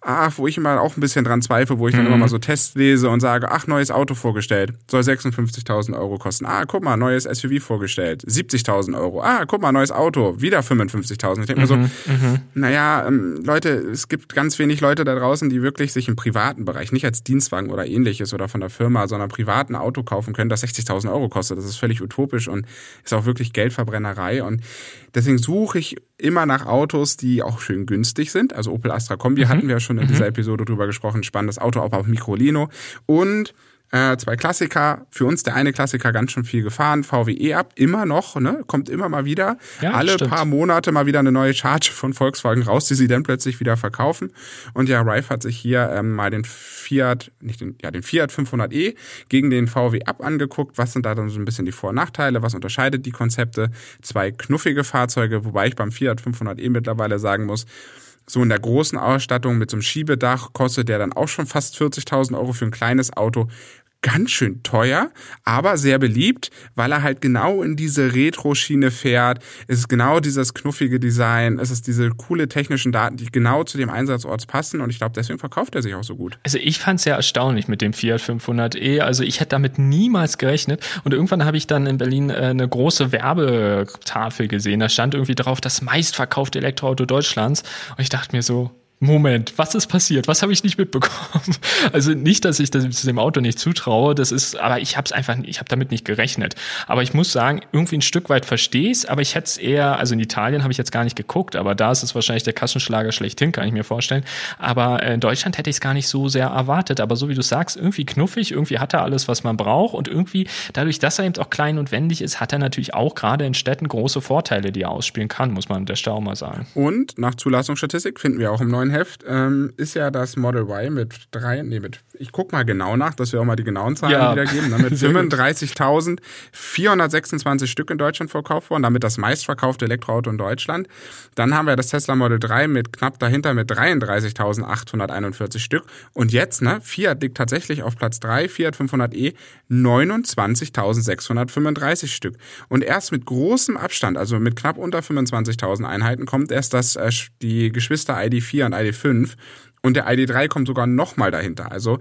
A: ah, wo ich immer auch ein bisschen dran zweifle, wo ich dann mhm. immer mal so Tests lese und sage, ach, neues Auto vorgestellt, soll 56.000 Euro kosten. Ah, guck mal, neues SUV vorgestellt, 70.000 Euro. Ah, guck mal, neues Auto, wieder 55.000. Ich denke mhm. mir so, mhm. naja, ähm, Leute, es gibt ganz wenig Leute da draußen, die wirklich sich im privaten Bereich, nicht als Dienstwagen oder ähnliches oder von der Firma, sondern privaten Auto kaufen können, das 60.000 Euro kostet. Das ist völlig utopisch und ist auch wirklich Geldverbrennerei und deswegen suche ich immer nach Autos, die auch schön günstig sind. Also Opel Astra Kombi mhm. hatten wir ja schon in mhm. dieser Episode drüber gesprochen. Spannendes Auto, auch auf Microlino. Und äh, zwei Klassiker. Für uns der eine Klassiker ganz schön viel gefahren. VW E-Up immer noch, ne? Kommt immer mal wieder. Ja, Alle stimmt. paar Monate mal wieder eine neue Charge von Volkswagen raus, die sie dann plötzlich wieder verkaufen. Und ja, Rife hat sich hier ähm, mal den Fiat, nicht den, ja, den Fiat 500e gegen den VW Up angeguckt. Was sind da dann so ein bisschen die Vor- und Nachteile? Was unterscheidet die Konzepte? Zwei knuffige Fahrzeuge, wobei ich beim Fiat 500e mittlerweile sagen muss, so in der großen Ausstattung mit so einem Schiebedach kostet der dann auch schon fast 40.000 Euro für ein kleines Auto ganz schön teuer, aber sehr beliebt, weil er halt genau in diese Retro-Schiene fährt. Es ist genau dieses knuffige Design, es ist diese coole technischen Daten, die genau zu dem Einsatzort passen und ich glaube, deswegen verkauft er sich auch so gut.
B: Also ich fand es sehr erstaunlich mit dem Fiat 500e, also ich hätte damit niemals gerechnet und irgendwann habe ich dann in Berlin äh, eine große Werbetafel gesehen, da stand irgendwie drauf, das meistverkaufte Elektroauto Deutschlands und ich dachte mir so, Moment, was ist passiert? Was habe ich nicht mitbekommen? Also nicht, dass ich das dem Auto nicht zutraue, das ist, aber ich habe es einfach, ich habe damit nicht gerechnet. Aber ich muss sagen, irgendwie ein Stück weit verstehe es, aber ich hätte es eher, also in Italien habe ich jetzt gar nicht geguckt, aber da ist es wahrscheinlich der Kassenschlager schlechthin, kann ich mir vorstellen. Aber in Deutschland hätte ich es gar nicht so sehr erwartet. Aber so wie du sagst, irgendwie knuffig, irgendwie hat er alles, was man braucht und irgendwie dadurch, dass er eben auch klein und wendig ist, hat er natürlich auch gerade in Städten große Vorteile, die er ausspielen kann, muss man an der auch mal sagen.
A: Und nach Zulassungsstatistik finden wir auch im neuen Heft ähm, ist ja das Model Y mit drei, nee, mit, ich guck mal genau nach, dass wir auch mal die genauen Zahlen ja. wiedergeben. Damit 35.426 Stück in Deutschland verkauft worden, damit das meistverkaufte Elektroauto in Deutschland. Dann haben wir das Tesla Model 3 mit knapp dahinter mit 33.841 Stück. Und jetzt, ne, Fiat liegt tatsächlich auf Platz 3, Fiat 500e, 29.635 Stück. Und erst mit großem Abstand, also mit knapp unter 25.000 Einheiten, kommt erst das, äh, die Geschwister ID4 und ID5 und der ID3 kommt sogar nochmal dahinter. Also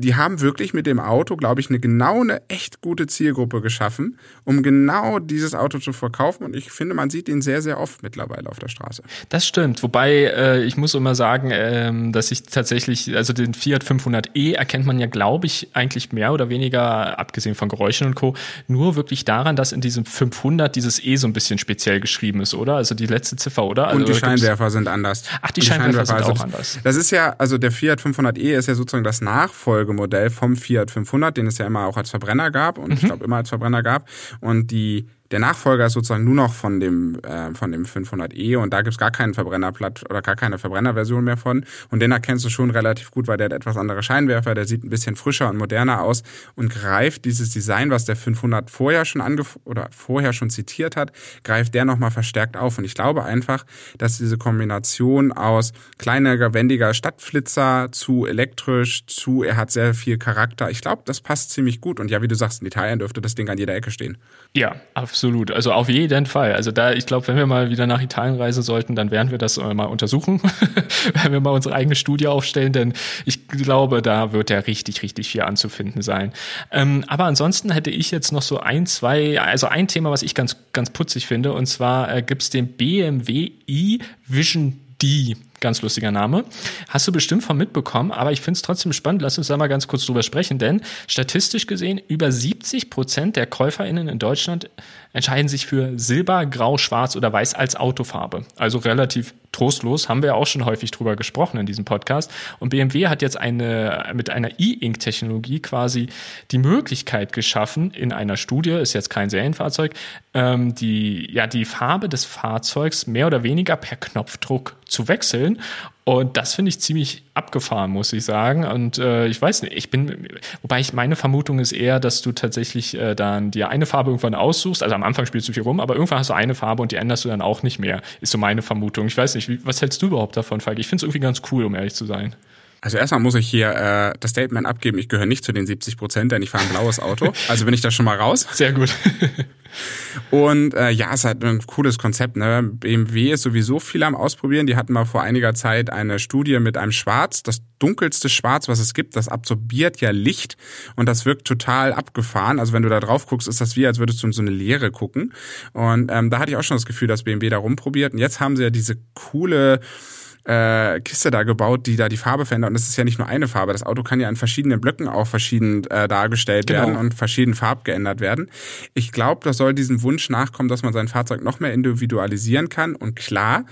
A: die haben wirklich mit dem Auto, glaube ich, eine genau eine echt gute Zielgruppe geschaffen, um genau dieses Auto zu verkaufen. Und ich finde, man sieht ihn sehr, sehr oft mittlerweile auf der Straße.
B: Das stimmt. Wobei äh, ich muss immer sagen, ähm, dass ich tatsächlich, also den Fiat 500e erkennt man ja, glaube ich, eigentlich mehr oder weniger, abgesehen von Geräuschen und Co., nur wirklich daran, dass in diesem 500 dieses E so ein bisschen speziell geschrieben ist, oder? Also die letzte Ziffer, oder? Also,
A: und die Scheinwerfer sind anders.
B: Ach, die, die Scheinwerfer, Scheinwerfer, sind auch anders.
A: Das ist ja, also der Fiat 500e ist ja sozusagen das Nachfolger Nachfolgemodell vom Fiat 500, den es ja immer auch als Verbrenner gab und mhm. ich glaube immer als Verbrenner gab. Und die der Nachfolger ist sozusagen nur noch von dem, äh, von dem 500e und da gibt's gar keinen Verbrennerplatt oder gar keine Verbrennerversion mehr von. Und den erkennst du schon relativ gut, weil der hat etwas andere Scheinwerfer, der sieht ein bisschen frischer und moderner aus und greift dieses Design, was der 500 vorher schon angef oder vorher schon zitiert hat, greift der nochmal verstärkt auf. Und ich glaube einfach, dass diese Kombination aus kleiner, wendiger Stadtflitzer zu elektrisch zu, er hat sehr viel Charakter. Ich glaube, das passt ziemlich gut. Und ja, wie du sagst, in Italien dürfte das Ding an jeder Ecke stehen.
B: Ja, absolut also auf jeden Fall. Also da, ich glaube, wenn wir mal wieder nach Italien reisen sollten, dann werden wir das mal untersuchen, wenn wir mal unsere eigene Studie aufstellen, denn ich glaube, da wird ja richtig, richtig viel anzufinden sein. Ähm, aber ansonsten hätte ich jetzt noch so ein, zwei, also ein Thema, was ich ganz, ganz putzig finde, und zwar äh, gibt es den BMW i Vision D. Ganz lustiger Name. Hast du bestimmt von mitbekommen, aber ich finde es trotzdem spannend. Lass uns da mal ganz kurz drüber sprechen, denn statistisch gesehen über 70 Prozent der KäuferInnen in Deutschland entscheiden sich für Silber, Grau, Schwarz oder Weiß als Autofarbe. Also relativ trostlos, haben wir ja auch schon häufig drüber gesprochen in diesem Podcast. Und BMW hat jetzt eine, mit einer E-Ink-Technologie quasi die Möglichkeit geschaffen, in einer Studie, ist jetzt kein Serienfahrzeug, ähm, die, ja, die Farbe des Fahrzeugs mehr oder weniger per Knopfdruck zu wechseln. Und das finde ich ziemlich abgefahren, muss ich sagen. Und äh, ich weiß nicht, ich bin, wobei ich meine Vermutung ist eher, dass du tatsächlich äh, dann dir eine Farbe irgendwann aussuchst. Also am Anfang spielst du viel rum, aber irgendwann hast du eine Farbe und die änderst du dann auch nicht mehr. Ist so meine Vermutung. Ich weiß nicht, wie, was hältst du überhaupt davon, Falk? Ich finde es irgendwie ganz cool, um ehrlich zu sein.
A: Also erstmal muss ich hier äh, das Statement abgeben, ich gehöre nicht zu den 70 Prozent, denn ich fahre ein blaues Auto. Also bin ich da schon mal raus.
B: Sehr gut.
A: Und äh, ja, es ist halt ein cooles Konzept. Ne? BMW ist sowieso viel am Ausprobieren. Die hatten mal vor einiger Zeit eine Studie mit einem Schwarz, das dunkelste Schwarz, was es gibt. Das absorbiert ja Licht und das wirkt total abgefahren. Also wenn du da drauf guckst, ist das wie, als würdest du in so eine Leere gucken. Und ähm, da hatte ich auch schon das Gefühl, dass BMW da rumprobiert. Und jetzt haben sie ja diese coole äh, Kiste da gebaut, die da die Farbe verändert. Und das ist ja nicht nur eine Farbe. Das Auto kann ja in verschiedenen Blöcken auch verschieden äh, dargestellt genau. werden und verschieden farb geändert werden. Ich glaube, das soll diesem Wunsch nachkommen, dass man sein Fahrzeug noch mehr individualisieren kann. Und klar,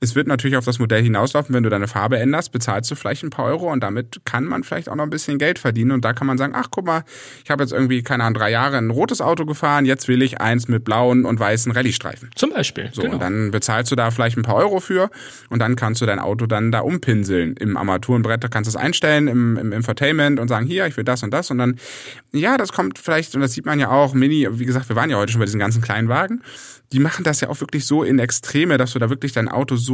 A: es wird natürlich auf das Modell hinauslaufen, wenn du deine Farbe änderst, bezahlst du vielleicht ein paar Euro und damit kann man vielleicht auch noch ein bisschen Geld verdienen. Und da kann man sagen, ach guck mal, ich habe jetzt irgendwie, keine Ahnung, drei Jahre ein rotes Auto gefahren, jetzt will ich eins mit blauen und weißen Rallye-Streifen.
B: Zum Beispiel.
A: So, genau. und dann bezahlst du da vielleicht ein paar Euro für und dann kannst du dein Auto dann da umpinseln. Im Armaturenbrett da kannst du es einstellen, im, im Infotainment und sagen, hier, ich will das und das. Und dann, ja, das kommt vielleicht, und das sieht man ja auch, Mini, wie gesagt, wir waren ja heute schon bei diesen ganzen kleinen Wagen die machen das ja auch wirklich so in Extreme, dass du da wirklich dein Auto so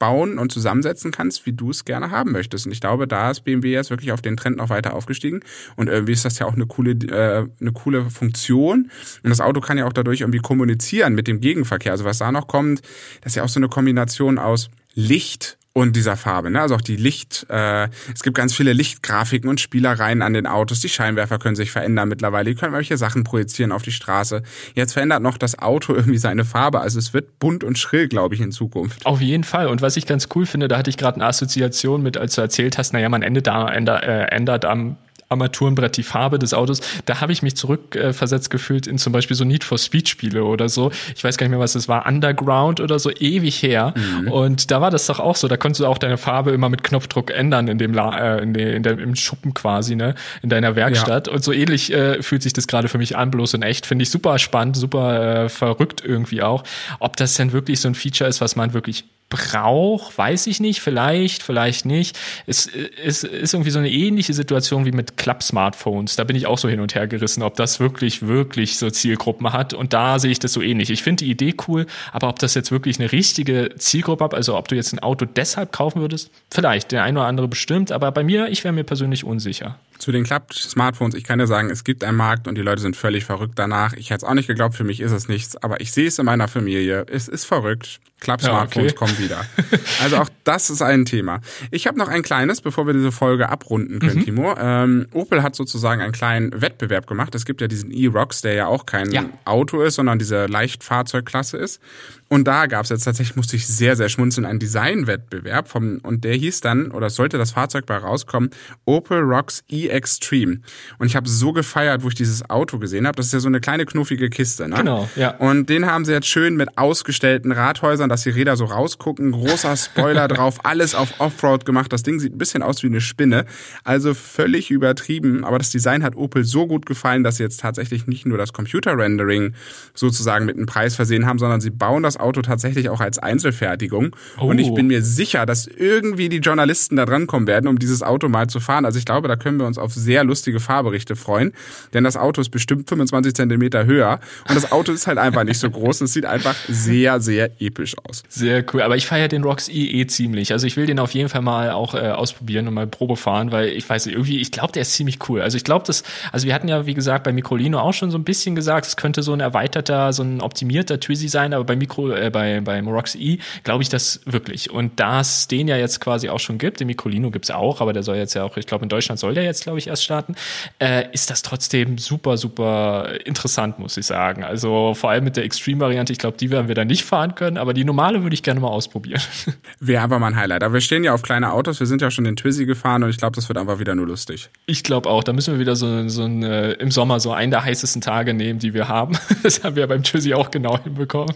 A: bauen und zusammensetzen kannst, wie du es gerne haben möchtest. Und ich glaube, da ist BMW jetzt wirklich auf den Trend noch weiter aufgestiegen. Und irgendwie ist das ja auch eine coole, äh, eine coole Funktion. Und das Auto kann ja auch dadurch irgendwie kommunizieren mit dem Gegenverkehr. Also was da noch kommt, das ist ja auch so eine Kombination aus Licht und dieser Farbe. Ne? Also auch die Licht, äh, es gibt ganz viele Lichtgrafiken und Spielereien an den Autos. Die Scheinwerfer können sich verändern mittlerweile. Die können welche Sachen projizieren auf die Straße. Jetzt verändert noch das Auto irgendwie seine Farbe. Also es wird bunt und schrill, glaube ich, in Zukunft.
B: Auf jeden Fall. Und was ich ganz cool finde, da hatte ich gerade eine Assoziation mit, als du erzählt hast, naja, man ändert, da, ändert, äh, ändert am Armaturenbrett die Farbe des Autos. Da habe ich mich zurückversetzt äh, gefühlt in zum Beispiel so Need for Speed Spiele oder so. Ich weiß gar nicht mehr, was es war. Underground oder so, ewig her. Mhm. Und da war das doch auch so. Da konntest du auch deine Farbe immer mit Knopfdruck ändern in dem, La äh, in, de, in der, im Schuppen quasi, ne, in deiner Werkstatt. Ja. Und so ähnlich äh, fühlt sich das gerade für mich an, bloß in echt. Finde ich super spannend, super äh, verrückt irgendwie auch. Ob das denn wirklich so ein Feature ist, was man wirklich braucht, weiß ich nicht, vielleicht, vielleicht nicht. Es, es ist irgendwie so eine ähnliche Situation wie mit Klapp-Smartphones. Da bin ich auch so hin und her gerissen, ob das wirklich, wirklich so Zielgruppen hat. Und da sehe ich das so ähnlich. Ich finde die Idee cool, aber ob das jetzt wirklich eine richtige Zielgruppe hat, also ob du jetzt ein Auto deshalb kaufen würdest, vielleicht, der ein oder andere bestimmt, aber bei mir, ich wäre mir persönlich unsicher.
A: Zu den Klapp-Smartphones, ich kann dir sagen, es gibt einen Markt und die Leute sind völlig verrückt danach. Ich hätte es auch nicht geglaubt, für mich ist es nichts, aber ich sehe es in meiner Familie. Es ist verrückt. Klapp-Smartphones ja, okay. kommen wieder. Also auch das ist ein Thema. Ich habe noch ein kleines, bevor wir diese Folge abrunden können, mhm. Timo. Ähm, Opel hat sozusagen einen kleinen Wettbewerb gemacht. Es gibt ja diesen E-Rocks, der ja auch kein ja. Auto ist, sondern diese Leichtfahrzeugklasse ist. Und da gab es jetzt tatsächlich, musste ich sehr, sehr schmunzeln, einen Designwettbewerb vom, und der hieß dann, oder sollte das Fahrzeug bei rauskommen, Opel Rocks E-Extreme. Und ich habe so gefeiert, wo ich dieses Auto gesehen habe. Das ist ja so eine kleine knuffige Kiste, ne?
B: Genau, ja.
A: Und den haben sie jetzt schön mit ausgestellten Rathäusern, dass die Räder so rausgucken, großer Spoiler drauf, alles auf Offroad gemacht. Das Ding sieht ein bisschen aus wie eine Spinne. Also völlig übertrieben. Aber das Design hat Opel so gut gefallen, dass sie jetzt tatsächlich nicht nur das Computer-Rendering sozusagen mit einem Preis versehen haben, sondern sie bauen das Auto tatsächlich auch als Einzelfertigung. Oh. Und ich bin mir sicher, dass irgendwie die Journalisten da drankommen werden, um dieses Auto mal zu fahren. Also ich glaube, da können wir uns auf sehr lustige Fahrberichte freuen. Denn das Auto ist bestimmt 25 Zentimeter höher. Und das Auto ist halt einfach nicht so groß. Es sieht einfach sehr, sehr episch aus.
B: Sehr cool. Aber ich feiere den Rocks E eh ziemlich. Also ich will den auf jeden Fall mal auch äh, ausprobieren und mal Probe fahren, weil ich weiß irgendwie, ich glaube, der ist ziemlich cool. Also ich glaube, das, also wir hatten ja, wie gesagt, bei Microlino auch schon so ein bisschen gesagt, es könnte so ein erweiterter, so ein optimierter Twizy sein, aber bei Micro äh, bei, beim Rox E glaube ich das wirklich. Und da es den ja jetzt quasi auch schon gibt, den Microlino gibt's auch, aber der soll jetzt ja auch, ich glaube, in Deutschland soll der jetzt, glaube ich, erst starten, äh, ist das trotzdem super, super interessant, muss ich sagen. Also vor allem mit der Extreme-Variante, ich glaube, die werden wir dann nicht fahren können, aber die normale würde ich gerne mal ausprobieren.
A: Wäre aber mein Highlight. Aber wir stehen ja auf kleine Autos, wir sind ja schon den Twizy gefahren und ich glaube, das wird einfach wieder nur lustig.
B: Ich glaube auch, da müssen wir wieder so, so ein, äh, im Sommer so einen der heißesten Tage nehmen, die wir haben. Das haben wir beim Twizy auch genau hinbekommen,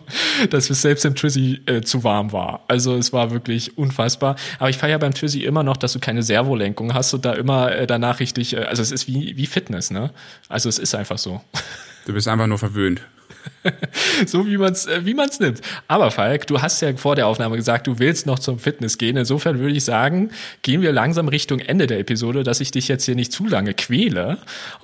B: dass wir selbst im Trizzy äh, zu warm war. Also es war wirklich unfassbar. Aber ich feiere beim Trizzy immer noch, dass du keine Servolenkung hast und da immer äh, danach richtig, äh, also es ist wie, wie Fitness, ne? Also es ist einfach so.
A: Du bist einfach nur verwöhnt.
B: so wie man es äh, wie man's nimmt. Aber Falk, du hast ja vor der Aufnahme gesagt, du willst noch zum Fitness gehen. Insofern würde ich sagen, gehen wir langsam Richtung Ende der Episode, dass ich dich jetzt hier nicht zu lange quäle.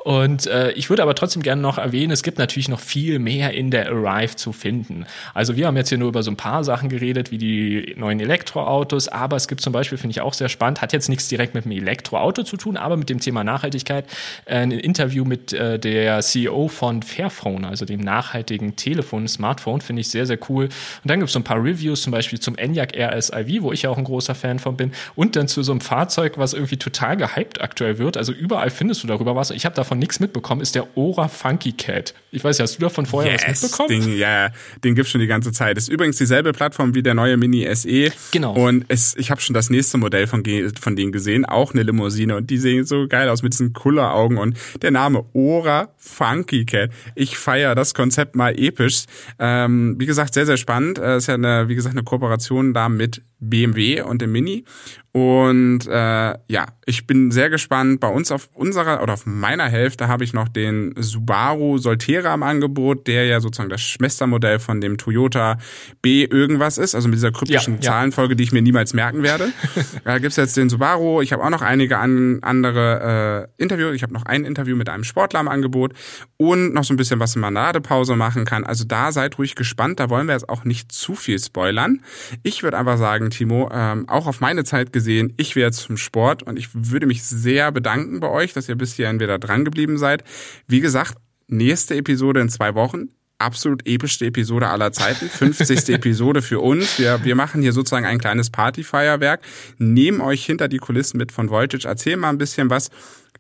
B: Und äh, ich würde aber trotzdem gerne noch erwähnen, es gibt natürlich noch viel mehr in der Arrive zu finden. Also wir haben jetzt hier nur über so ein paar Sachen geredet, wie die neuen Elektroautos, aber es gibt zum Beispiel, finde ich auch sehr spannend, hat jetzt nichts direkt mit dem Elektroauto zu tun, aber mit dem Thema Nachhaltigkeit, äh, ein Interview mit äh, der CEO von Fairphone, also dem nachhaltigen Telefon, Smartphone, finde ich sehr, sehr cool. Und dann gibt es so ein paar Reviews, zum Beispiel zum Enyaq RSIV, wo ich ja auch ein großer Fan von bin. Und dann zu so einem Fahrzeug, was irgendwie total gehypt aktuell wird. Also überall findest du darüber was. Ich habe davon nichts mitbekommen, ist der Ora Funky Cat. Ich weiß nicht, hast du davon vorher yes, was mitbekommen?
A: Den, ja, den gibt's schon die ganze Zeit. Ist übrigens dieselbe Plattform wie der neue Mini SE.
B: Genau.
A: Und es, ich habe schon das nächste Modell von, von denen gesehen, auch eine Limousine. Und die sehen so geil aus mit diesen Kulleraugen. Und der Name Ora Funky Cat. Ich feiere das Konzept mal episch. Ähm, wie gesagt, sehr, sehr spannend. Äh, ist ja eine, wie gesagt, eine Kooperation da mit BMW und dem Mini. Und äh, ja, ich bin sehr gespannt. Bei uns auf unserer oder auf meiner Hälfte habe ich noch den Subaru Solterra im Angebot, der ja sozusagen das Schwestermodell von dem Toyota B irgendwas ist, also mit dieser kryptischen ja, Zahlenfolge, die ich mir niemals merken werde. da gibt's jetzt den Subaru. Ich habe auch noch einige an, andere äh, Interviews. Ich habe noch ein Interview mit einem Sportler im Angebot und noch so ein bisschen was in Manadepause machen kann. Also da seid ruhig gespannt. Da wollen wir jetzt auch nicht zu viel spoilern. Ich würde aber sagen, Timo, ähm, auch auf meine Zeit gesehen, ich wäre jetzt zum Sport und ich würde mich sehr bedanken bei euch, dass ihr bis hierhin wieder dran geblieben seid. Wie gesagt, nächste Episode in zwei Wochen absolut epischste Episode aller Zeiten, 50. Episode für uns. Wir, wir machen hier sozusagen ein kleines Partyfeierwerk, nehmen euch hinter die Kulissen mit von Voltage, erzählen mal ein bisschen was.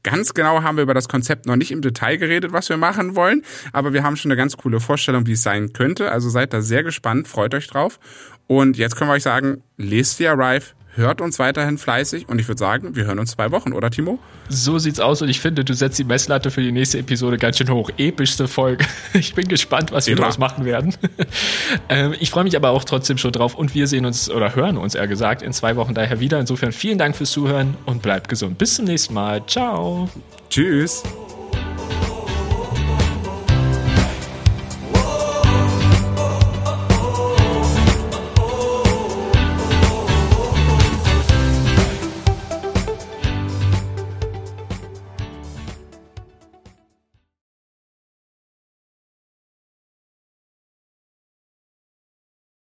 A: Ganz genau haben wir über das Konzept noch nicht im Detail geredet, was wir machen wollen, aber wir haben schon eine ganz coole Vorstellung, wie es sein könnte. Also seid da sehr gespannt, freut euch drauf. Und jetzt können wir euch sagen, lest die Arrive, hört uns weiterhin fleißig und ich würde sagen, wir hören uns zwei Wochen, oder Timo?
B: So sieht's aus und ich finde, du setzt die Messlatte für die nächste Episode ganz schön hoch. Epischste Folge. Ich bin gespannt, was wir daraus machen werden. Ähm, ich freue mich aber auch trotzdem schon drauf und wir sehen uns oder hören uns eher gesagt in zwei Wochen daher wieder. Insofern vielen Dank fürs Zuhören und bleibt gesund. Bis zum nächsten Mal. Ciao.
A: Tschüss.